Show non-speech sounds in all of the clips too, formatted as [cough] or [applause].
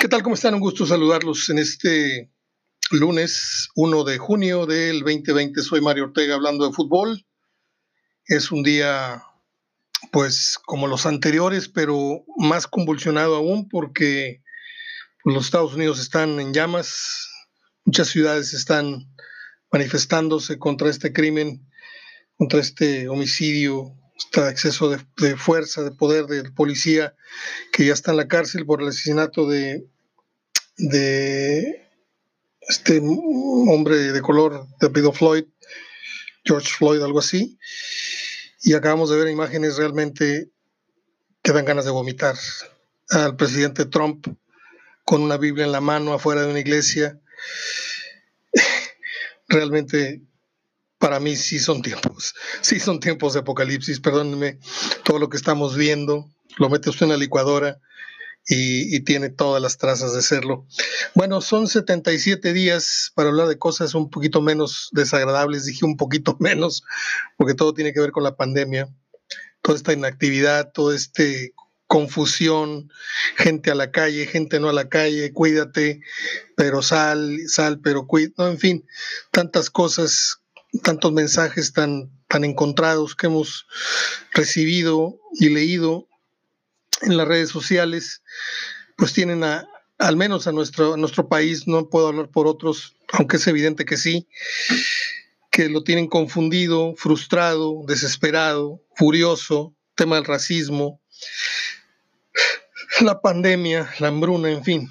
¿Qué tal? ¿Cómo están? Un gusto saludarlos en este lunes 1 de junio del 2020. Soy Mario Ortega hablando de fútbol. Es un día, pues, como los anteriores, pero más convulsionado aún porque los Estados Unidos están en llamas. Muchas ciudades están manifestándose contra este crimen, contra este homicidio está exceso de, fuerza, de poder del policía que ya está en la cárcel por el asesinato de, de este hombre de color de apellido Floyd, George Floyd, algo así. Y acabamos de ver imágenes realmente que dan ganas de vomitar. Al presidente Trump con una Biblia en la mano afuera de una iglesia. [laughs] Realmente para mí sí son tiempos, sí son tiempos de apocalipsis, perdónenme, todo lo que estamos viendo, lo mete usted en la licuadora y, tiene todas las trazas de serlo. Bueno, son 77 días para hablar de cosas un poquito menos desagradables, dije un poquito [laughs] menos, porque todo tiene que ver con la pandemia, toda esta inactividad, toda esta confusión, gente a la calle, gente no a la calle, cuídate, pero sal, sal, pero cuídate, no, en fin, tantas cosas tantos mensajes tan, tan encontrados que hemos recibido y leído en las redes sociales, pues tienen a, al menos a nuestro, nuestro país, no puedo hablar por otros, aunque es evidente que sí, que lo tienen confundido, frustrado, desesperado, furioso, tema del racismo, la pandemia, la hambruna, en fin.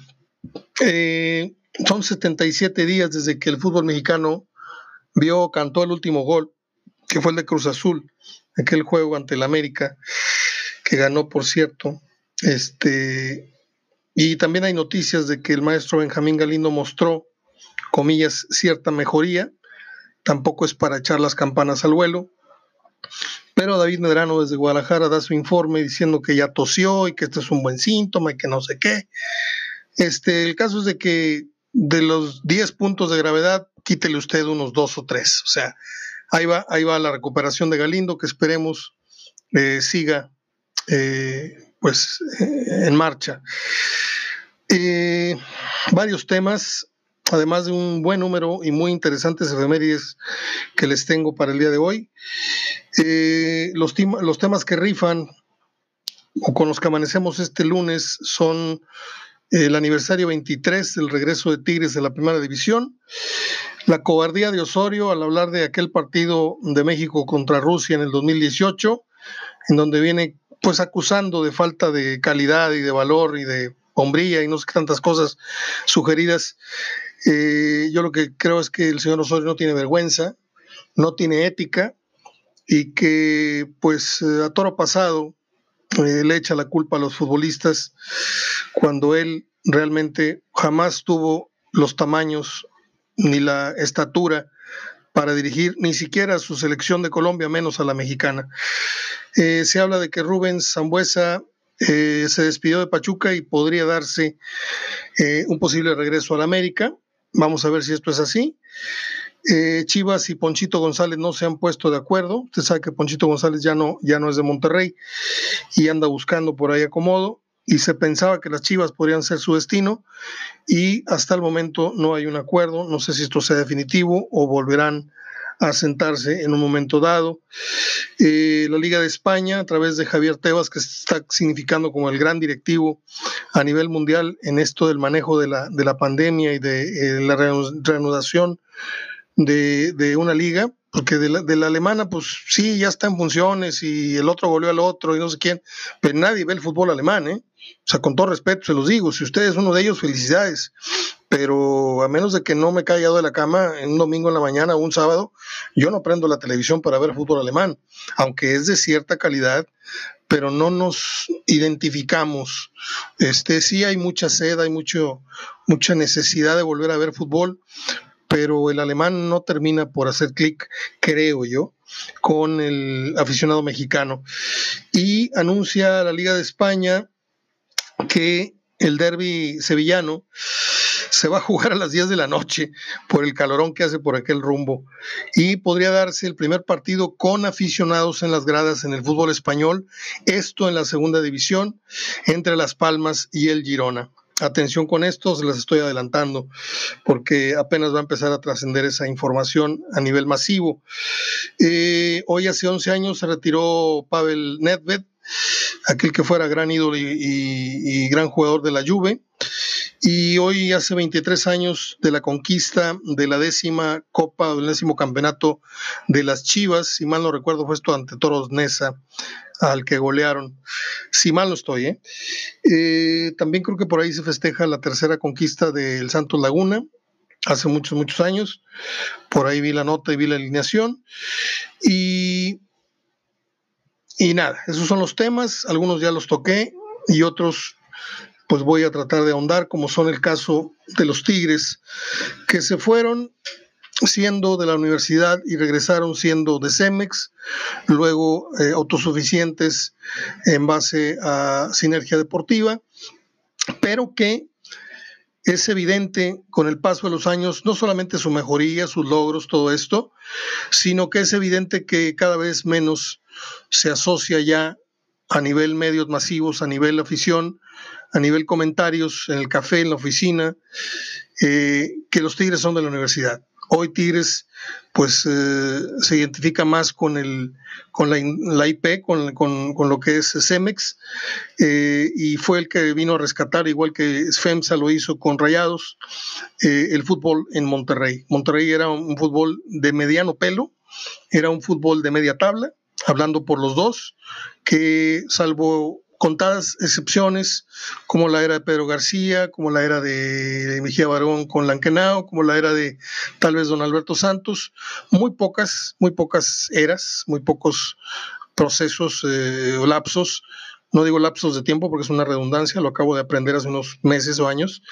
Eh, son 77 días desde que el fútbol mexicano vio, cantó el último gol, que fue el de Cruz Azul, aquel juego ante el América, que ganó, por cierto. Este, y también hay noticias de que el maestro Benjamín Galindo mostró, comillas, cierta mejoría. Tampoco es para echar las campanas al vuelo. Pero David Medrano desde Guadalajara da su informe diciendo que ya tosió y que este es un buen síntoma y que no sé qué. Este, el caso es de que de los 10 puntos de gravedad, quítele usted unos dos o tres. O sea, ahí va, ahí va la recuperación de Galindo, que esperemos eh, siga eh, pues eh, en marcha. varios temas, además de un buen número y muy interesantes efemérides que les tengo para el día de hoy. los, los temas que rifan o con los que amanecemos este lunes son el aniversario 23 del regreso de Tigres de la primera división, la cobardía de Osorio al hablar de aquel partido de México contra Rusia en el 2018, en donde viene pues acusando de falta de calidad y de valor y de hombría y no sé tantas cosas sugeridas. Eh, yo lo que creo es que el señor Osorio no tiene vergüenza, no tiene ética y que pues eh, a toro pasado eh, le echa la culpa a los futbolistas cuando él realmente jamás tuvo los tamaños ni la estatura para dirigir ni siquiera a su selección de Colombia, menos a la mexicana. Eh, se habla de que Rubens Zambuesa eh, se despidió de Pachuca y podría darse un posible regreso a la América. Vamos a ver si esto es así. Eh, Chivas y Ponchito González no se han puesto de acuerdo. Usted sabe que Ponchito González ya no, ya no es de Monterrey y anda buscando por ahí acomodo. Y se pensaba que las Chivas podrían ser su destino y hasta el momento no hay un acuerdo. No sé si esto sea definitivo o volverán a sentarse en un momento dado. Eh, la Liga de España, a través de Javier Tebas, que está significando como el gran directivo a nivel mundial en esto del manejo de la, de la pandemia y de eh, la reanudación de, una liga, porque de la, alemana, pues sí, ya está en funciones y el otro volvió al otro y no sé quién, pero nadie ve el fútbol alemán, ¿eh? O sea, con todo respeto, se los digo, si usted es uno de ellos, felicidades, pero a menos de que no me caiga de la cama en un domingo en la mañana o un sábado, yo no prendo la televisión para ver fútbol alemán, aunque es de cierta calidad, pero no nos identificamos. Este, sí hay mucha sed, hay mucho, mucha necesidad de volver a ver fútbol, pero el alemán no termina por hacer clic, creo yo, con el aficionado mexicano. Y anuncia la Liga de España que el derby sevillano se va a jugar a las 10 de la noche por el calorón que hace por aquel rumbo y podría darse el primer partido con aficionados en las gradas en el fútbol español, esto en la segunda división entre Las Palmas y el Girona. Atención con esto, se las estoy adelantando, porque apenas va a empezar a trascender esa información a nivel masivo. Eh, hoy hace 11 años se retiró Pavel Nedved, aquel que fuera gran ídolo y, gran jugador de la Juve. Y hoy hace 23 años de la conquista de la décima Copa, del décimo campeonato de las Chivas, si mal no recuerdo fue esto ante Toros Nesa, al que golearon. Si mal no estoy, ¿eh? ¿eh? También creo que por ahí se festeja la tercera conquista del Santos Laguna, hace muchos, muchos años. Por ahí vi la nota y vi la alineación. Y y nada, esos son los temas, algunos ya los toqué y otros pues voy a tratar de ahondar, como son el caso de los Tigres, que se fueron siendo de la universidad y regresaron siendo de Cemex, luego eh, autosuficientes en base a sinergia deportiva, pero que es evidente con el paso de los años no solamente su mejoría, sus logros, todo esto, sino que es evidente que cada vez menos se asocia ya a nivel medios masivos, a nivel afición, a nivel comentarios en el café, en la oficina, eh, que los Tigres son de la universidad. Hoy Tigres pues eh, se identifica más con, el, con la, IP, con, con, lo que es Cemex, eh, y fue el que vino a rescatar, igual que FEMSA lo hizo con Rayados, el fútbol en Monterrey. Monterrey era un fútbol de mediano pelo, era un fútbol de media tabla, hablando por los dos, que salvo contadas excepciones, como la era de Pedro García, como la era de Mejía Barón con Lanquenao, como la era de tal vez don Alberto Santos, muy pocas, muy pocas eras, muy pocos procesos eh, o lapsos no digo lapsos de tiempo porque es una redundancia, lo acabo de aprender hace unos meses o años,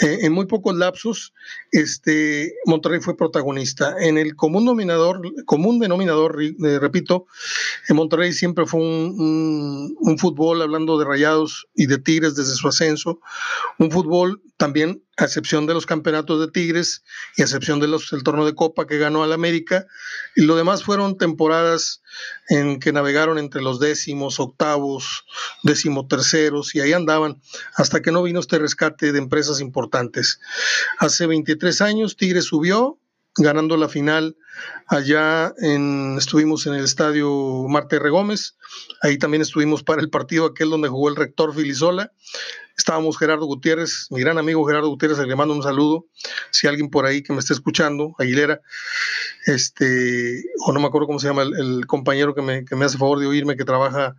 eh, en muy pocos lapsos, este, Monterrey fue protagonista. En el común denominador, común denominador eh, repito, en Monterrey siempre fue un, un fútbol, hablando de rayados y de tigres desde su ascenso, un fútbol también a excepción de los campeonatos de Tigres y a excepción del torneo de Copa que ganó al América, y lo demás fueron temporadas en que navegaron entre los décimos, octavos, decimoterceros, y ahí andaban, hasta que no vino este rescate de empresas importantes. Hace 23 años Tigres subió, ganando la final. Allá en, estuvimos en el estadio Marte R. Gómez, ahí también estuvimos para el partido aquel donde jugó el rector Filisola, estábamos Gerardo Gutiérrez, mi gran amigo Gerardo Gutiérrez, le mando un saludo, si alguien por ahí que me esté escuchando, Aguilera, este, o no me acuerdo cómo se llama el, compañero que me, que me, hace favor de oírme, que trabaja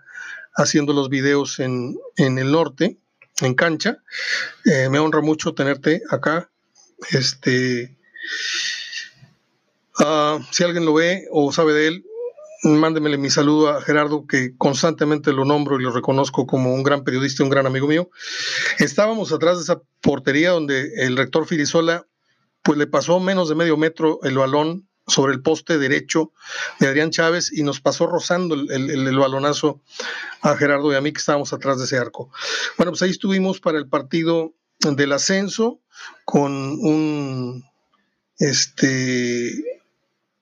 haciendo los videos en, en el norte, en cancha, eh, me honra mucho tenerte acá, este, Ah, si alguien lo ve o sabe de él, mándemele mi saludo a Gerardo, que constantemente lo nombro y lo reconozco como un gran periodista, un gran amigo mío. Estábamos atrás de esa portería donde el rector Filisola pues le pasó menos de medio metro el balón sobre el poste derecho de Adrián Chávez y nos pasó rozando el, el, balonazo a Gerardo y a mí que estábamos atrás de ese arco. Bueno, pues ahí estuvimos para el partido del ascenso con un este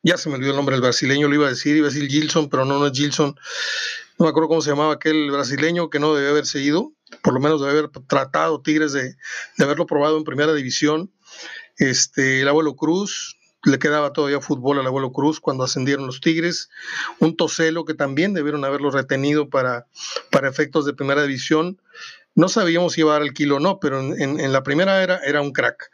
ya se me olvidó el nombre del brasileño, lo iba a decir, iba a decir Gilson, pero no, no es Gilson. No me acuerdo cómo se llamaba aquel brasileño que no debe haberse ido, por lo menos debe haber tratado Tigres de, haberlo probado en primera división. Este, el abuelo Cruz, le quedaba todavía fútbol al abuelo Cruz cuando ascendieron los Tigres, un Toselo que también debieron haberlo retenido para, para efectos de primera división, no sabíamos si iba a dar el kilo o no, pero en, la primera era, era un crack.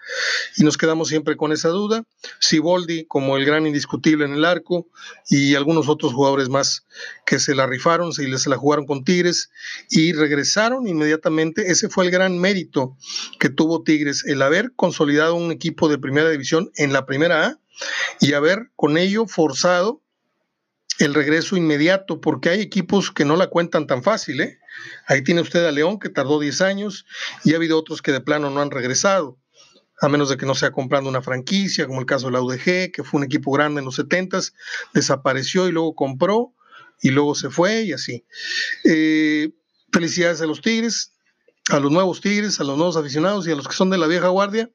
Y nos quedamos siempre con esa duda. Siboldi como el gran indiscutible en el arco y algunos otros jugadores más que se la rifaron, se, se la jugaron con Tigres y regresaron inmediatamente. Ese fue el gran mérito que tuvo Tigres, el haber consolidado un equipo de primera división en la primera A y haber con ello forzado el regreso inmediato, porque hay equipos que no la cuentan tan fácil. ¿eh? Ahí tiene usted a León, que tardó 10 años, y ha habido otros que de plano no han regresado, a menos de que no sea comprando una franquicia, como el caso de la UDG, que fue un equipo grande en los 70 desapareció y luego compró, y luego se fue, y así. Eh, felicidades a los Tigres, a los nuevos Tigres, a los nuevos aficionados y a los que son de la vieja guardia,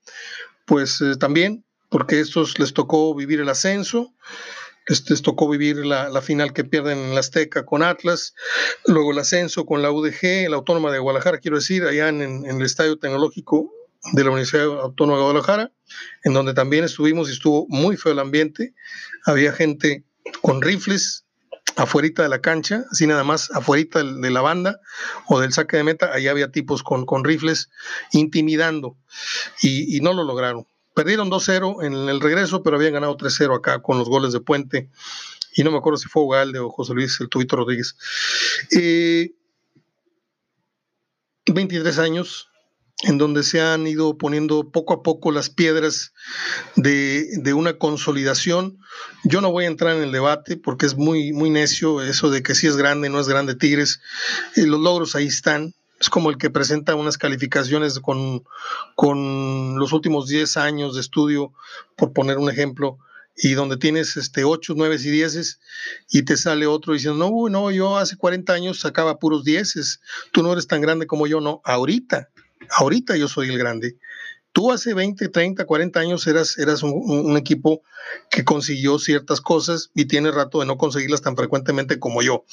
pues eh, también, porque estos les tocó vivir el ascenso les, tocó vivir la, final que pierden en la Azteca con Atlas, luego el ascenso con la UDG, la Autónoma de Guadalajara, quiero decir, allá en, en el Estadio Tecnológico de la Universidad Autónoma de Guadalajara, en donde también estuvimos y estuvo muy feo el ambiente. Había gente con rifles afuerita de la cancha, así nada más afuerita de la banda o del saque de meta, ahí había tipos con, con rifles intimidando y no lo lograron. Perdieron 2-0 en el regreso, pero habían ganado 3-0 acá con los goles de Puente. Y no me acuerdo si fue Ugalde o José Luis el Tubito Rodríguez. 23 eh, años, en donde se han ido poniendo poco a poco las piedras de, una consolidación. Yo no voy a entrar en el debate porque es muy, muy necio eso de que si es grande, no es grande Tigres. Eh, los logros ahí están. Es como el que presenta unas calificaciones con, con los últimos 10 años de estudio, por poner un ejemplo, y donde tienes este 8, 9 y 10 y te sale otro diciendo, no, no, yo hace 40 años sacaba puros 10, tú no eres tan grande como yo, no, ahorita ahorita yo soy el grande. Tú hace 20, 30, 40 años eras, eras un, equipo que consiguió ciertas cosas y tiene rato de no conseguirlas tan frecuentemente como yo.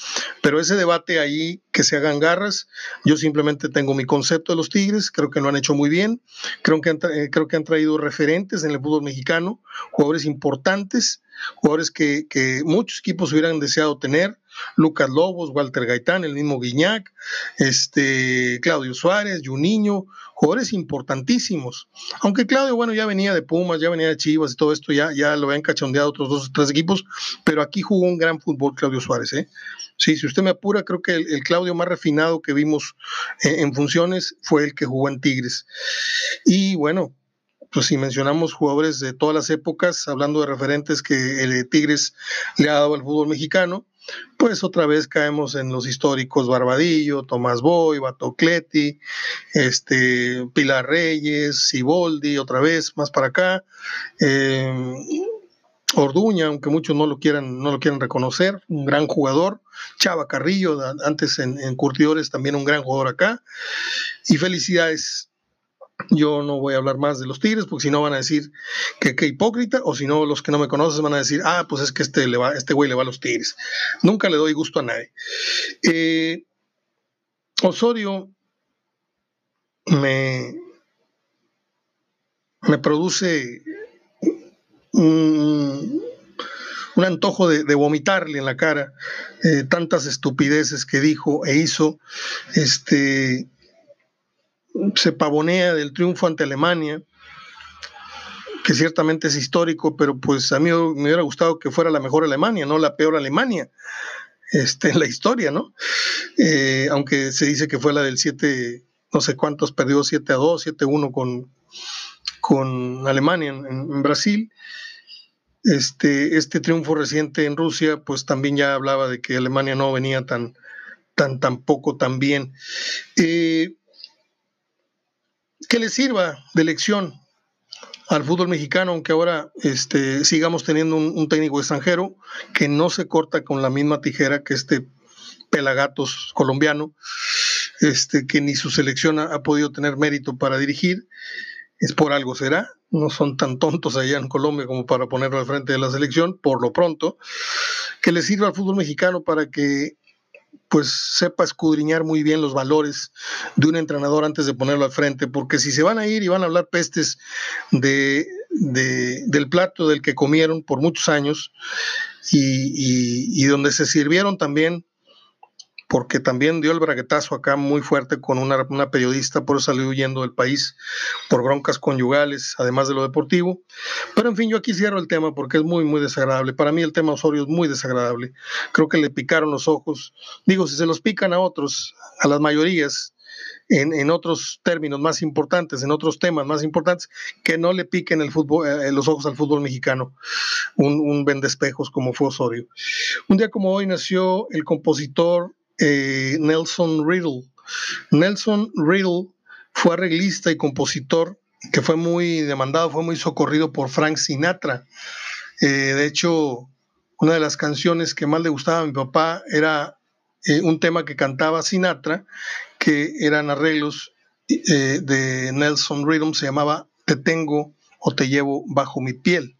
Pero ese debate ahí, que se hagan garras, yo simplemente tengo mi concepto de los Tigres, creo que lo han hecho muy bien, creo que han, eh, creo que han traído referentes en el fútbol mexicano, jugadores importantes, jugadores que, que muchos equipos hubieran deseado tener, Lucas Lobos, Walter Gaitán, el mismo Guiñac, este, Claudio Suárez, Juninho, jugadores importantísimos. Aunque Claudio, bueno, ya venía de Pumas, ya venía de Chivas y todo esto, ya, ya lo habían cachondeado otros dos o tres equipos, pero aquí jugó un gran fútbol Claudio Suárez, ¿eh? Sí, si usted me apura, creo que el, Claudio más refinado que vimos en, en funciones fue el que jugó en Tigres. Y bueno, pues si mencionamos jugadores de todas las épocas, hablando de referentes que el Tigres le ha dado al fútbol mexicano, pues otra vez caemos en los históricos Barbadillo, Tomás Boy, Batocleti, este, Pilar Reyes, Siboldi, otra vez más para acá, em, Orduña, aunque muchos no lo quieran, no lo quieran reconocer, un gran jugador, Chava Carrillo, antes en, en Curtidores también un gran jugador acá, y felicidades yo no voy a hablar más de los Tigres porque si no van a decir que qué hipócrita o si no los que no me conocen van a decir, ah, pues es que este, le va, este güey le va a los Tigres. Nunca le doy gusto a nadie. Eh, Osorio me, me produce un, antojo de, vomitarle en la cara eh, tantas estupideces que dijo e hizo. Este, se pavonea del triunfo ante Alemania, que ciertamente es histórico, pero pues a mí me hubiera gustado que fuera la mejor Alemania, no la peor Alemania este, en la historia, ¿no? Eh, aunque se dice que fue la del 7, no sé cuántos, perdió 7 a 2, 7 a 1 con, con Alemania en, Brasil. Este, este triunfo reciente en Rusia, pues también ya hablaba de que Alemania no venía tan, tan, poco tan bien. Eh, que le sirva de lección al fútbol mexicano, aunque ahora este, sigamos teniendo un, técnico extranjero que no se corta con la misma tijera que este pelagatos colombiano, este, que ni su selección ha, podido tener mérito para dirigir, es por algo será, no son tan tontos allá en Colombia como para ponerlo al frente de la selección, por lo pronto, que le sirva al fútbol mexicano para que pues sepa escudriñar muy bien los valores de un entrenador antes de ponerlo al frente, porque si se van a ir y van a hablar pestes de, del plato del que comieron por muchos años y, y donde se sirvieron también porque también dio el braguetazo acá muy fuerte con una, periodista, por eso salió huyendo del país por broncas conyugales, además de lo deportivo. Pero en fin, yo aquí cierro el tema porque es muy, muy desagradable. Para mí el tema Osorio es muy desagradable. Creo que le picaron los ojos. Digo, si se los pican a otros, a las mayorías, en, otros términos más importantes, en otros temas más importantes, que no le piquen el fútbol, eh, los ojos al fútbol mexicano, un, un vendespejos como fue Osorio. Un día como hoy nació el compositor eh, Nelson Riddle. Nelson Riddle fue arreglista y compositor que fue muy demandado, fue muy socorrido por Frank Sinatra. Eh, de hecho, una de las canciones que más le gustaba a mi papá era eh, un tema que cantaba Sinatra, que eran arreglos de Nelson Riddle, se llamaba Te tengo o te llevo bajo mi piel.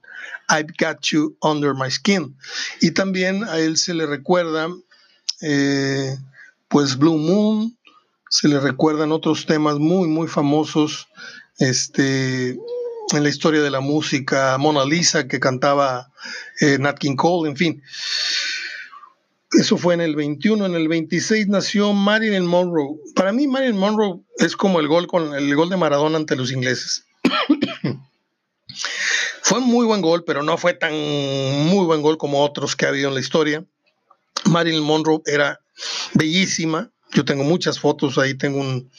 I've Got You Under My Skin. Y también a él se le recuerda, eh, pues, Blue Moon, se le recuerdan otros temas muy, muy famosos este, en la historia de la música, Mona Lisa, que cantaba eh, Nat King Cole, en fin. Eso fue en el 21, en el 26 nació Marilyn Monroe. Para mí Marilyn Monroe es como el gol con el gol de Maradona ante los ingleses. [coughs] fue un muy buen gol, pero no fue tan muy buen gol como otros que ha habido en la historia. Marilyn Monroe era bellísima. Yo tengo muchas fotos, ahí tengo un,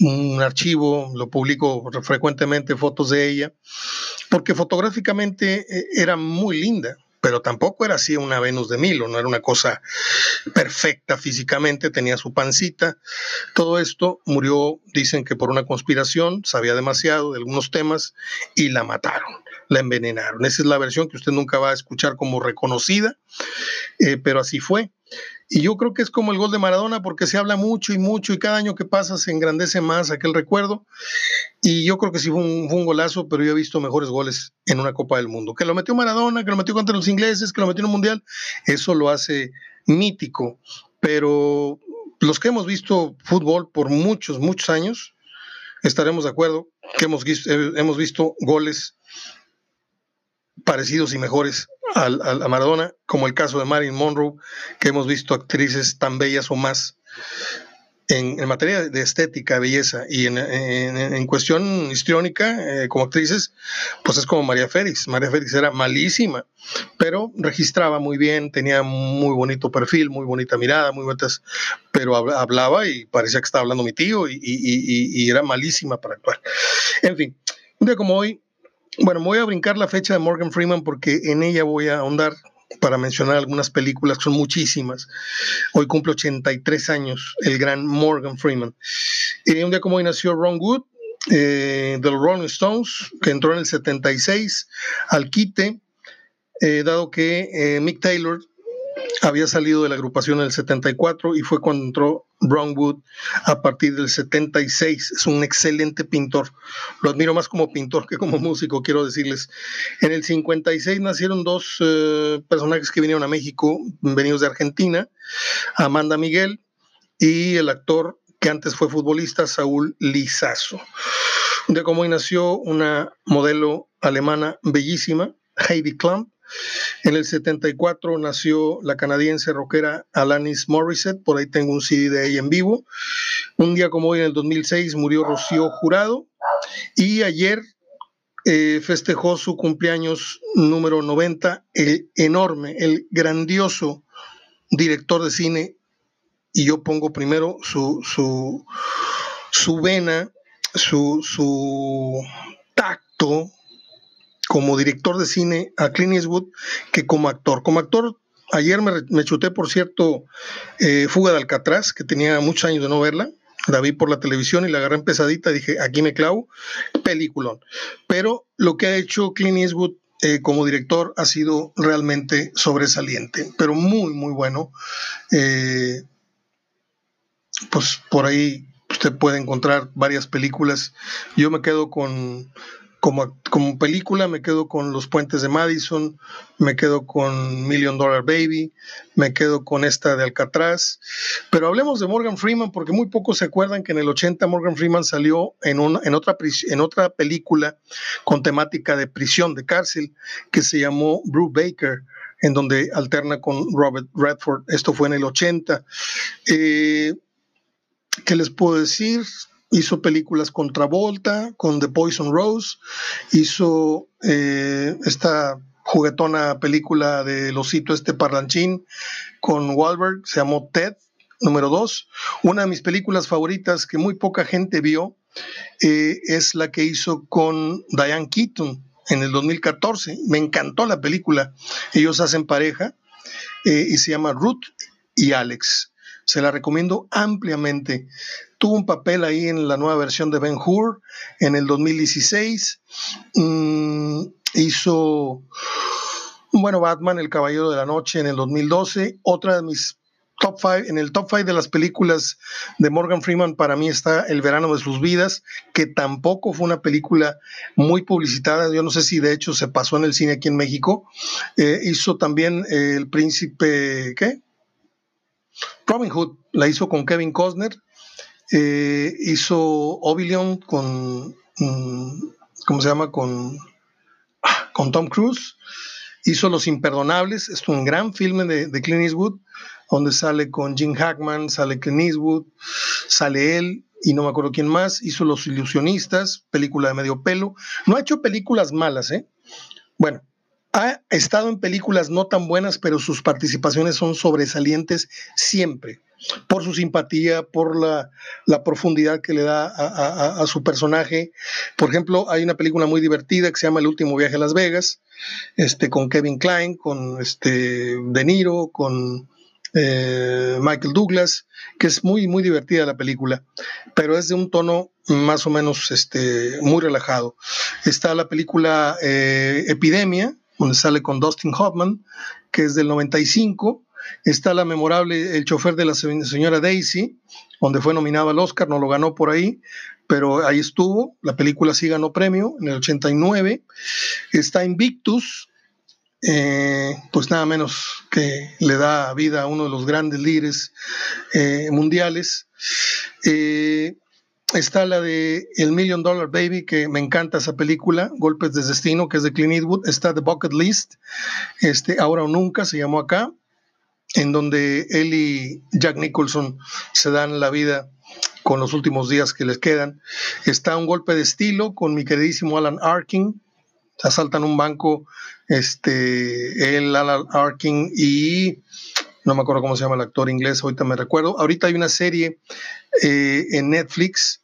un archivo, lo publico frecuentemente, fotos de ella, porque fotográficamente eh, era muy linda pero tampoco era así una Venus de Milo, no era una cosa perfecta físicamente, tenía su pancita. Todo esto murió, dicen que por una conspiración, sabía demasiado de algunos temas y la mataron, la envenenaron. Esa es la versión que usted nunca va a escuchar como reconocida, eh, pero así fue. Y yo creo que es como el gol de Maradona porque se habla mucho y mucho y cada año que pasa se engrandece más aquel recuerdo. Y yo creo que sí fue un, golazo, pero yo he visto mejores goles en una Copa del Mundo. Que lo metió Maradona, que lo metió contra los ingleses, que lo metió en un Mundial, eso lo hace mítico. Pero los que hemos visto fútbol por muchos, muchos años, estaremos de acuerdo que hemos, hemos visto goles parecidos y mejores a Maradona, como el caso de Marilyn Monroe, que hemos visto actrices tan bellas o más en, materia de estética, belleza y en, cuestión histriónica, eh, como actrices, pues es como María Félix. María Félix era malísima, pero registraba muy bien, tenía muy bonito perfil, muy bonita mirada, muy bonitas, pero hablaba y parecía que estaba hablando mi tío y, y era malísima para actuar. En fin, un día como hoy, bueno, voy a brincar la fecha de Morgan Freeman porque en ella voy a ahondar para mencionar algunas películas, son muchísimas. Hoy cumple 83 años el gran Morgan Freeman. Y un día como hoy nació Ron Wood, eh, de los Rolling Stones, que entró en el 76 al quite, eh, dado que eh, Mick Taylor había salido de la agrupación en el 74 y fue cuando entró Brownwood a partir del 76. Es un excelente pintor. Lo admiro más como pintor que como músico, quiero decirles. En el 56 nacieron dos eh, personajes que vinieron a México, venidos de Argentina, Amanda Miguel y el actor que antes fue futbolista, Saúl Lizazo. De cómo nació una modelo alemana bellísima, Heidi Klum, en el 74 nació la canadiense rockera Alanis Morissette, por ahí tengo un CD de ella en vivo. Un día como hoy, en el 2006, murió Rocío Jurado. Y ayer eh, festejó su cumpleaños número 90, el enorme, el grandioso director de cine. Y yo pongo primero su, su, su vena, su, su tacto, como director de cine a Clint Eastwood que como actor. Como actor, ayer me, chuté, por cierto, eh, Fuga de Alcatraz, que tenía muchos años de no verla. La vi por la televisión y la agarré pesadita. Dije, aquí me clavo, peliculón. Pero lo que ha hecho Clint Eastwood eh, como director ha sido realmente sobresaliente, pero muy, muy bueno. Eh, pues por ahí usted puede encontrar varias películas. Yo me quedo con como, como película me quedo con Los Puentes de Madison, me quedo con Million Dollar Baby, me quedo con esta de Alcatraz. Pero hablemos de Morgan Freeman porque muy pocos se acuerdan que en el 80 Morgan Freeman salió en, en, otra, en otra película con temática de prisión, de cárcel, que se llamó Brew Baker en donde alterna con Robert Redford. Esto fue en el 80. Eh, ¿Qué les puedo decir? Hizo películas con Travolta, con The Poison Rose, hizo eh, esta juguetona película de Losito este parlanchín con Wahlberg, se llamó Ted, número dos. Una de mis películas favoritas que muy poca gente vio eh, es la que hizo con Diane Keaton en el 2014. Me encantó la película. Ellos hacen pareja eh, y se llama Ruth y Alex. Se la recomiendo ampliamente tuvo un papel ahí en la nueva versión de Ben Hur en el 2016. Mm, hizo, bueno, Batman, El Caballero de la Noche en el 2012. Otra de mis top five, en el top 5 de las películas de Morgan Freeman para mí está El verano de sus vidas, que tampoco fue una película muy publicitada, yo no sé si de hecho se pasó en el cine aquí en México. Eh, hizo también El príncipe, ¿qué? Robin Hood, la hizo con Kevin Costner. Eh, hizo Oblivion con, mm, ¿cómo se llama? Con, con Tom Cruise. Hizo Los Imperdonables, es un gran filme de, de Clint Eastwood donde sale con Jim Hackman, sale Ken Eastwood, sale él y no me acuerdo quién más, hizo Los Ilusionistas, película de medio pelo. No ha hecho películas malas, ¿eh? Bueno, ha estado en películas no tan buenas, pero sus participaciones son sobresalientes siempre, por su simpatía, por la, profundidad que le da a, a, su personaje. Por ejemplo, hay una película muy divertida que se llama El último viaje a Las Vegas, este, con Kevin Klein, con este, De Niro, con eh, Michael Douglas, que es muy, muy divertida la película, pero es de un tono más o menos este, muy relajado. Está la película eh, Epidemia, donde sale con Dustin Hoffman, que es del 95. Está la memorable El chofer de la señora Daisy, donde fue nominado al Oscar, no lo ganó por ahí, pero ahí estuvo. La película sí ganó premio en el 89. Está Invictus, eh, pues nada menos que le da vida a uno de los grandes líderes eh, mundiales. Eh, está la de El Million Dollar Baby, que me encanta esa película, Golpes de Destino, que es de Clint Eastwood. Está The Bucket List, este, Ahora o Nunca se llamó acá, en donde él y Jack Nicholson se dan la vida con los últimos días que les quedan. Está Un Golpe de Estilo con mi queridísimo Alan Arkin, asaltan un banco, este, el Alan Arkin y no me acuerdo cómo se llama el actor inglés, ahorita me recuerdo. Ahorita hay una serie eh, en Netflix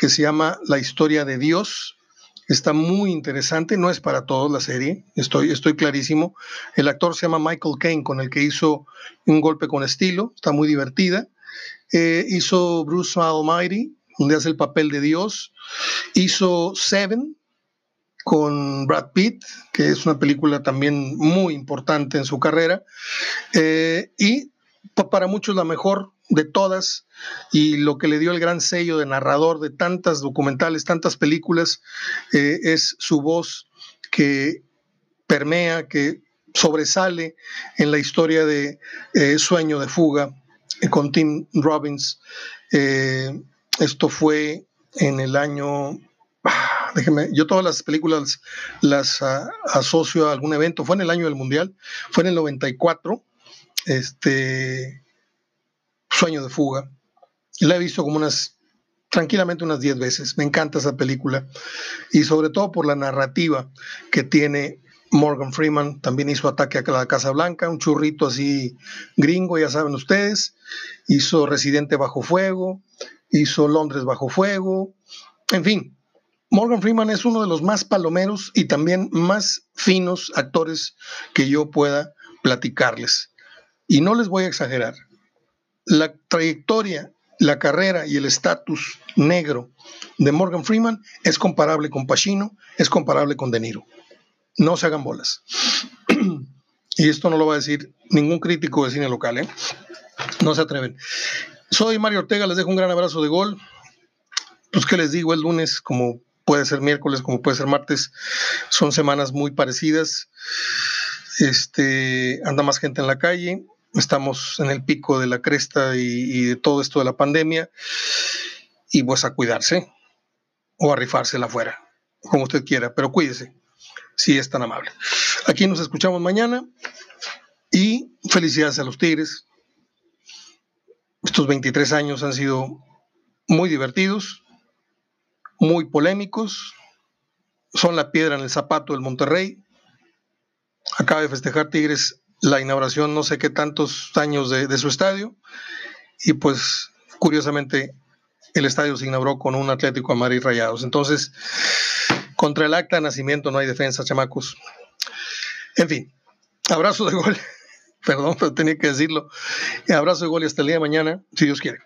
que se llama La historia de Dios. Está muy interesante, no es para todos la serie, estoy, estoy clarísimo. El actor se llama Michael Caine, con el que hizo un golpe con estilo, está muy divertida. Eh, hizo Bruce Almighty, donde hace el papel de Dios. Hizo Seven, con Brad Pitt, que es una película también muy importante en su carrera, eh, y para muchos la mejor de todas y lo que le dio el gran sello de narrador de tantas documentales, tantas películas, eh, es su voz que permea, que sobresale en la historia de eh, Sueño de Fuga con Tim Robbins. esto fue en el año déjeme, yo todas las películas las ah, asocio a algún evento. Fue en el año del Mundial, fue en el 94, este Sueño de Fuga. La he visto como unas, tranquilamente unas 10 veces. Me encanta esa película. Y sobre todo por la narrativa que tiene Morgan Freeman. También hizo Ataque a la Casa Blanca, un churrito así gringo, ya saben ustedes. Hizo Residente Bajo Fuego, hizo Londres Bajo Fuego. En fin, Morgan Freeman es uno de los más palomeros y también más finos actores que yo pueda platicarles. Y no les voy a exagerar. La trayectoria, la carrera y el estatus negro de Morgan Freeman es comparable con Pacino, es comparable con De Niro. No se hagan bolas. [clears throat] y esto no lo va a decir ningún crítico de cine local, ¿eh? No se atreven. Soy Mario Ortega, les dejo un gran abrazo de gol. Pues, ¿qué les digo? El lunes, como puede ser miércoles como puede ser martes, son semanas muy parecidas. Este, anda más gente en la calle, estamos en el pico de la cresta y, de todo esto de la pandemia, y pues a cuidarse o a rifársela afuera, como usted quiera, pero cuídese, si es tan amable. Aquí nos escuchamos mañana y felicidades a los Tigres. Estos 23 años han sido muy divertidos muy polémicos, son la piedra en el zapato del Monterrey. Acaba de festejar Tigres la inauguración no sé qué tantos años de, su estadio y pues curiosamente el estadio se inauguró con un Atlético a y Rayados. Entonces, contra el acta de nacimiento no hay defensa, chamacos. En fin, abrazo de gol. [laughs] Perdón, pero tenía que decirlo. Abrazo de gol y hasta el día de mañana, si Dios quiere.